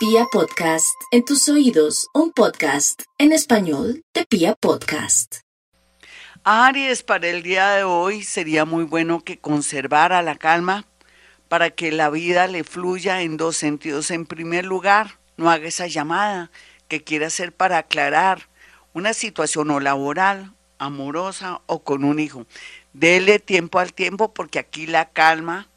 Pia Podcast, en tus oídos, un podcast en español de Pia Podcast. Aries, para el día de hoy sería muy bueno que conservara la calma para que la vida le fluya en dos sentidos. En primer lugar, no haga esa llamada que quiere hacer para aclarar una situación o laboral, amorosa o con un hijo. Dele tiempo al tiempo porque aquí la calma,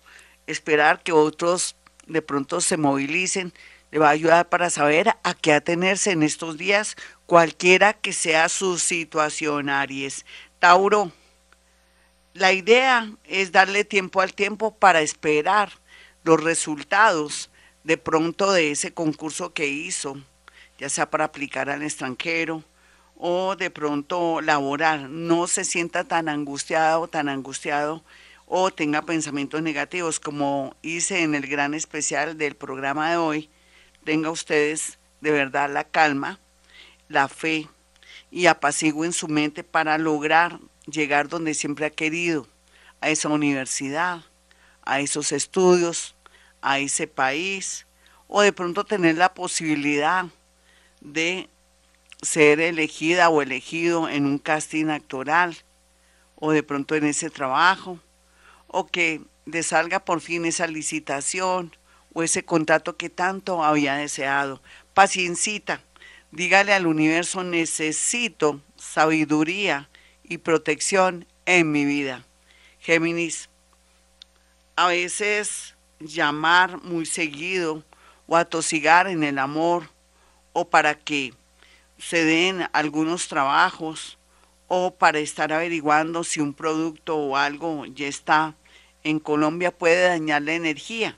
esperar que otros de pronto se movilicen, le va a ayudar para saber a qué atenerse en estos días, cualquiera que sea su situación, Aries. Tauro, la idea es darle tiempo al tiempo para esperar los resultados de pronto de ese concurso que hizo, ya sea para aplicar al extranjero o de pronto laborar. No se sienta tan angustiado o tan angustiado o tenga pensamientos negativos como hice en el gran especial del programa de hoy. Tenga ustedes de verdad la calma, la fe y apaciguen su mente para lograr llegar donde siempre ha querido, a esa universidad, a esos estudios, a ese país, o de pronto tener la posibilidad de ser elegida o elegido en un casting actoral, o de pronto en ese trabajo, o que le salga por fin esa licitación o ese contrato que tanto había deseado. Paciencita, dígale al universo, necesito sabiduría y protección en mi vida. Géminis, a veces llamar muy seguido o atosigar en el amor o para que se den algunos trabajos o para estar averiguando si un producto o algo ya está en Colombia puede dañar la energía.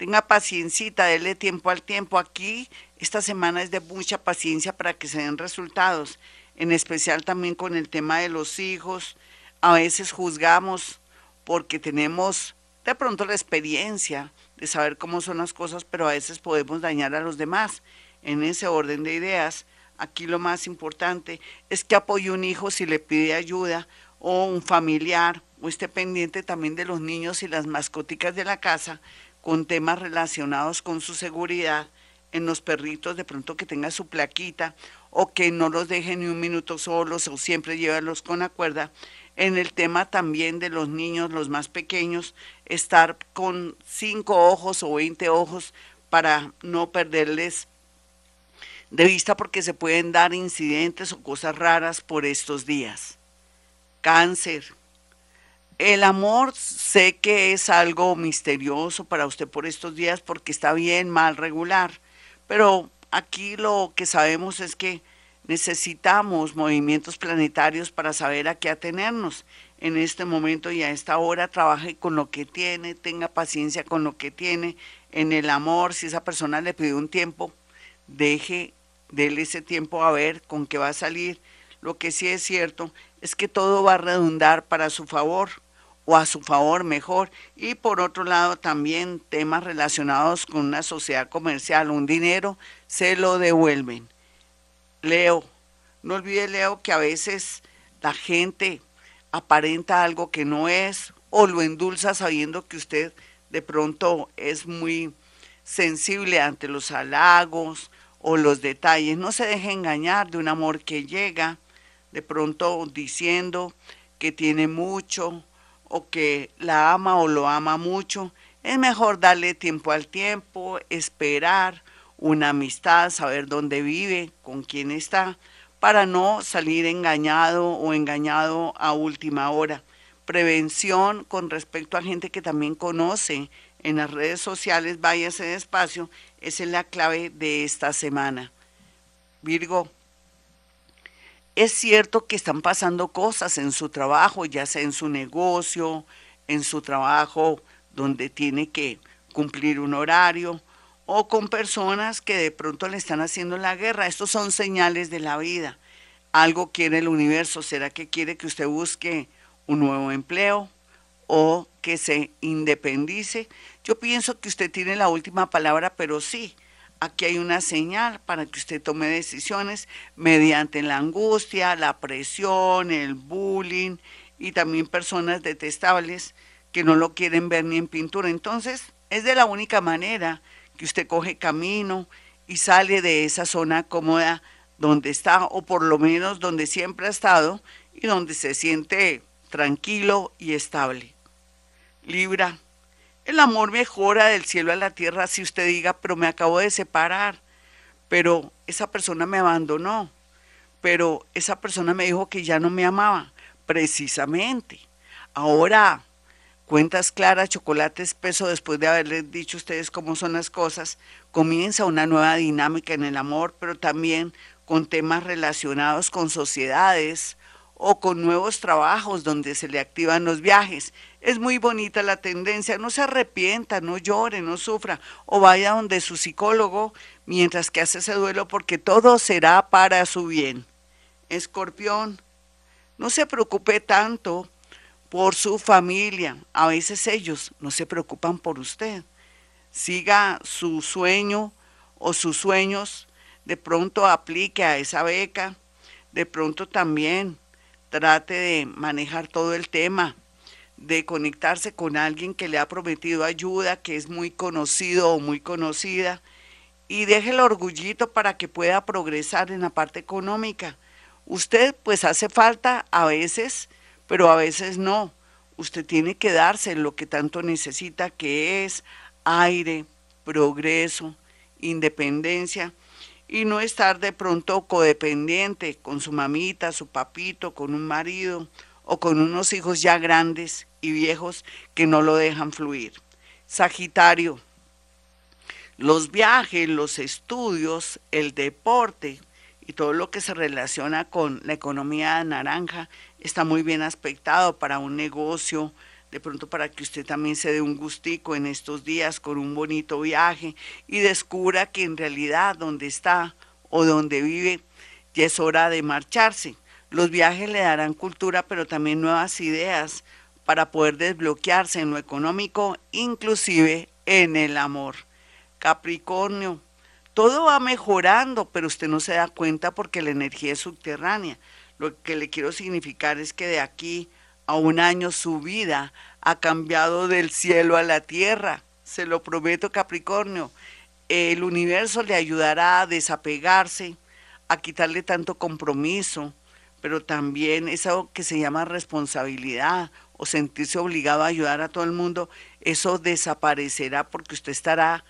Tenga paciencia, déle tiempo al tiempo. Aquí esta semana es de mucha paciencia para que se den resultados, en especial también con el tema de los hijos. A veces juzgamos porque tenemos de pronto la experiencia de saber cómo son las cosas, pero a veces podemos dañar a los demás. En ese orden de ideas, aquí lo más importante es que apoye un hijo si le pide ayuda o un familiar o esté pendiente también de los niños y las mascoticas de la casa con temas relacionados con su seguridad en los perritos, de pronto que tenga su plaquita o que no los deje ni un minuto solos o siempre llévalos con la cuerda. En el tema también de los niños, los más pequeños, estar con cinco ojos o veinte ojos para no perderles de vista porque se pueden dar incidentes o cosas raras por estos días. Cáncer, el amor sé que es algo misterioso para usted por estos días porque está bien, mal, regular, pero aquí lo que sabemos es que necesitamos movimientos planetarios para saber a qué atenernos en este momento y a esta hora. Trabaje con lo que tiene, tenga paciencia con lo que tiene, en el amor, si esa persona le pidió un tiempo, deje, déle ese tiempo a ver con qué va a salir. Lo que sí es cierto es que todo va a redundar para su favor o a su favor mejor. Y por otro lado también temas relacionados con una sociedad comercial, un dinero, se lo devuelven. Leo, no olvide Leo que a veces la gente aparenta algo que no es o lo endulza sabiendo que usted de pronto es muy sensible ante los halagos o los detalles. No se deje engañar de un amor que llega, de pronto diciendo que tiene mucho o que la ama o lo ama mucho, es mejor darle tiempo al tiempo, esperar una amistad, saber dónde vive, con quién está, para no salir engañado o engañado a última hora. Prevención con respecto a gente que también conoce en las redes sociales, váyase despacio, esa es la clave de esta semana. Virgo, es cierto que están pasando cosas en su trabajo, ya sea en su negocio, en su trabajo donde tiene que cumplir un horario, o con personas que de pronto le están haciendo la guerra. Estos son señales de la vida. Algo quiere el universo. ¿Será que quiere que usted busque un nuevo empleo o que se independice? Yo pienso que usted tiene la última palabra, pero sí, aquí hay una señal para que usted tome decisiones mediante la angustia, la presión, el bullying y también personas detestables que no lo quieren ver ni en pintura. Entonces, es de la única manera que usted coge camino y sale de esa zona cómoda donde está o por lo menos donde siempre ha estado y donde se siente tranquilo y estable. Libra, el amor mejora del cielo a la tierra si usted diga, pero me acabo de separar, pero esa persona me abandonó, pero esa persona me dijo que ya no me amaba, precisamente. Ahora, cuentas claras, chocolate espeso, después de haberles dicho ustedes cómo son las cosas, comienza una nueva dinámica en el amor, pero también con temas relacionados con sociedades o con nuevos trabajos donde se le activan los viajes. Es muy bonita la tendencia, no se arrepienta, no llore, no sufra, o vaya donde su psicólogo mientras que hace ese duelo porque todo será para su bien. Escorpión, no se preocupe tanto por su familia, a veces ellos no se preocupan por usted. Siga su sueño o sus sueños de pronto aplique a esa beca, de pronto también trate de manejar todo el tema, de conectarse con alguien que le ha prometido ayuda, que es muy conocido o muy conocida, y deje el orgullito para que pueda progresar en la parte económica. Usted pues hace falta a veces, pero a veces no. Usted tiene que darse lo que tanto necesita, que es aire, progreso, independencia y no estar de pronto codependiente con su mamita, su papito, con un marido o con unos hijos ya grandes y viejos que no lo dejan fluir. Sagitario, los viajes, los estudios, el deporte y todo lo que se relaciona con la economía naranja está muy bien aspectado para un negocio, de pronto para que usted también se dé un gustico en estos días con un bonito viaje y descubra que en realidad donde está o donde vive ya es hora de marcharse. Los viajes le darán cultura, pero también nuevas ideas para poder desbloquearse en lo económico, inclusive en el amor. Capricornio, todo va mejorando, pero usted no se da cuenta porque la energía es subterránea. Lo que le quiero significar es que de aquí a un año su vida ha cambiado del cielo a la tierra. Se lo prometo, Capricornio. El universo le ayudará a desapegarse, a quitarle tanto compromiso, pero también eso que se llama responsabilidad o sentirse obligado a ayudar a todo el mundo, eso desaparecerá porque usted estará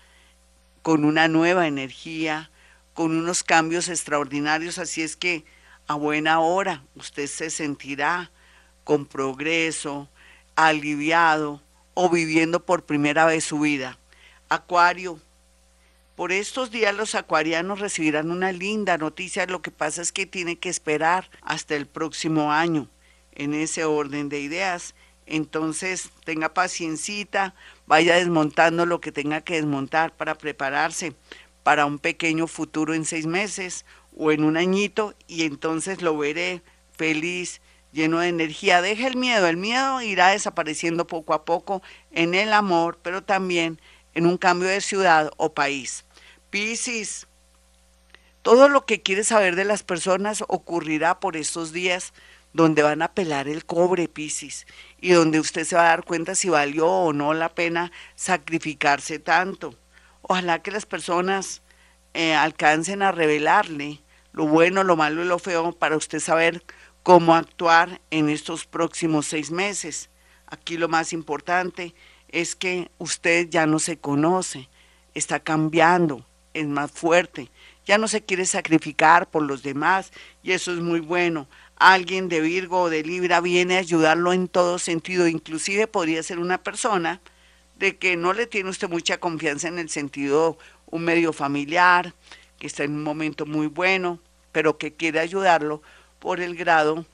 con una nueva energía, con unos cambios extraordinarios, así es que a buena hora usted se sentirá con progreso, aliviado o viviendo por primera vez su vida. Acuario, por estos días los acuarianos recibirán una linda noticia, lo que pasa es que tiene que esperar hasta el próximo año en ese orden de ideas. Entonces tenga paciencita, vaya desmontando lo que tenga que desmontar para prepararse para un pequeño futuro en seis meses o en un añito y entonces lo veré feliz lleno de energía. Deja el miedo, el miedo irá desapareciendo poco a poco en el amor, pero también en un cambio de ciudad o país. Piscis, todo lo que quieres saber de las personas ocurrirá por estos días donde van a pelar el cobre, Piscis, y donde usted se va a dar cuenta si valió o no la pena sacrificarse tanto. Ojalá que las personas eh, alcancen a revelarle lo bueno, lo malo y lo feo para usted saber cómo actuar en estos próximos seis meses. Aquí lo más importante es que usted ya no se conoce, está cambiando, es más fuerte, ya no se quiere sacrificar por los demás y eso es muy bueno. Alguien de Virgo o de Libra viene a ayudarlo en todo sentido, inclusive podría ser una persona de que no le tiene usted mucha confianza en el sentido un medio familiar, que está en un momento muy bueno, pero que quiere ayudarlo por el grado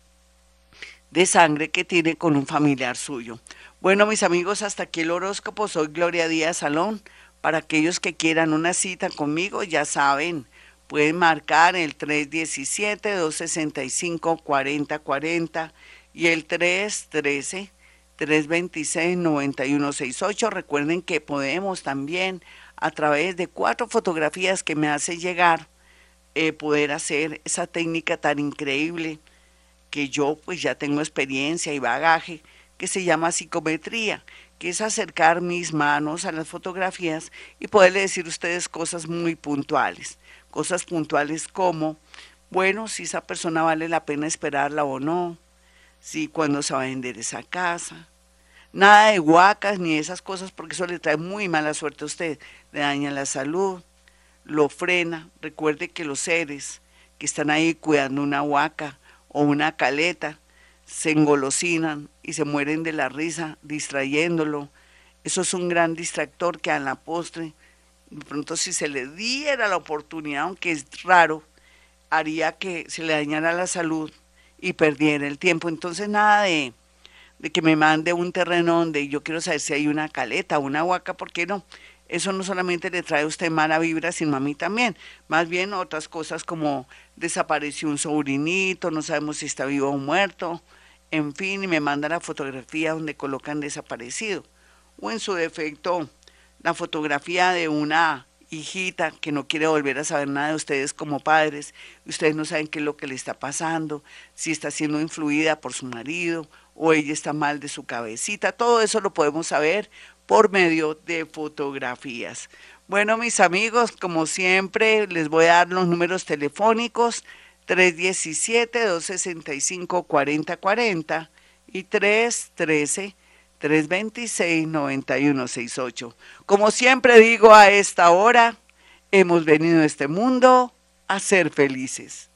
de sangre que tiene con un familiar suyo. Bueno, mis amigos, hasta aquí el horóscopo. Soy Gloria Díaz Salón. Para aquellos que quieran una cita conmigo, ya saben, pueden marcar el 317-265-4040 y el 313-326-9168. Recuerden que podemos también, a través de cuatro fotografías que me hace llegar, eh, poder hacer esa técnica tan increíble que yo pues ya tengo experiencia y bagaje, que se llama psicometría, que es acercar mis manos a las fotografías y poderle decir a ustedes cosas muy puntuales. Cosas puntuales como, bueno, si esa persona vale la pena esperarla o no, si cuando se va a vender esa casa. Nada de huacas ni esas cosas porque eso le trae muy mala suerte a usted, le daña la salud, lo frena. Recuerde que los seres que están ahí cuidando una huaca o una caleta se engolosinan y se mueren de la risa distrayéndolo. Eso es un gran distractor que a la postre, de pronto si se le diera la oportunidad, aunque es raro, haría que se le dañara la salud y perdiera el tiempo. Entonces nada de, de que me mande un terreno donde yo quiero saber si hay una caleta, una huaca, ¿por qué no? Eso no solamente le trae a usted mala vibra, sino a mí también. Más bien otras cosas como desapareció un sobrinito, no sabemos si está vivo o muerto, en fin, y me manda la fotografía donde colocan desaparecido. O en su defecto, la fotografía de una hijita que no quiere volver a saber nada de ustedes como padres, ustedes no saben qué es lo que le está pasando, si está siendo influida por su marido o ella está mal de su cabecita, todo eso lo podemos saber por medio de fotografías. Bueno, mis amigos, como siempre, les voy a dar los números telefónicos 317-265-4040 y 313-326-9168. Como siempre digo a esta hora, hemos venido a este mundo a ser felices.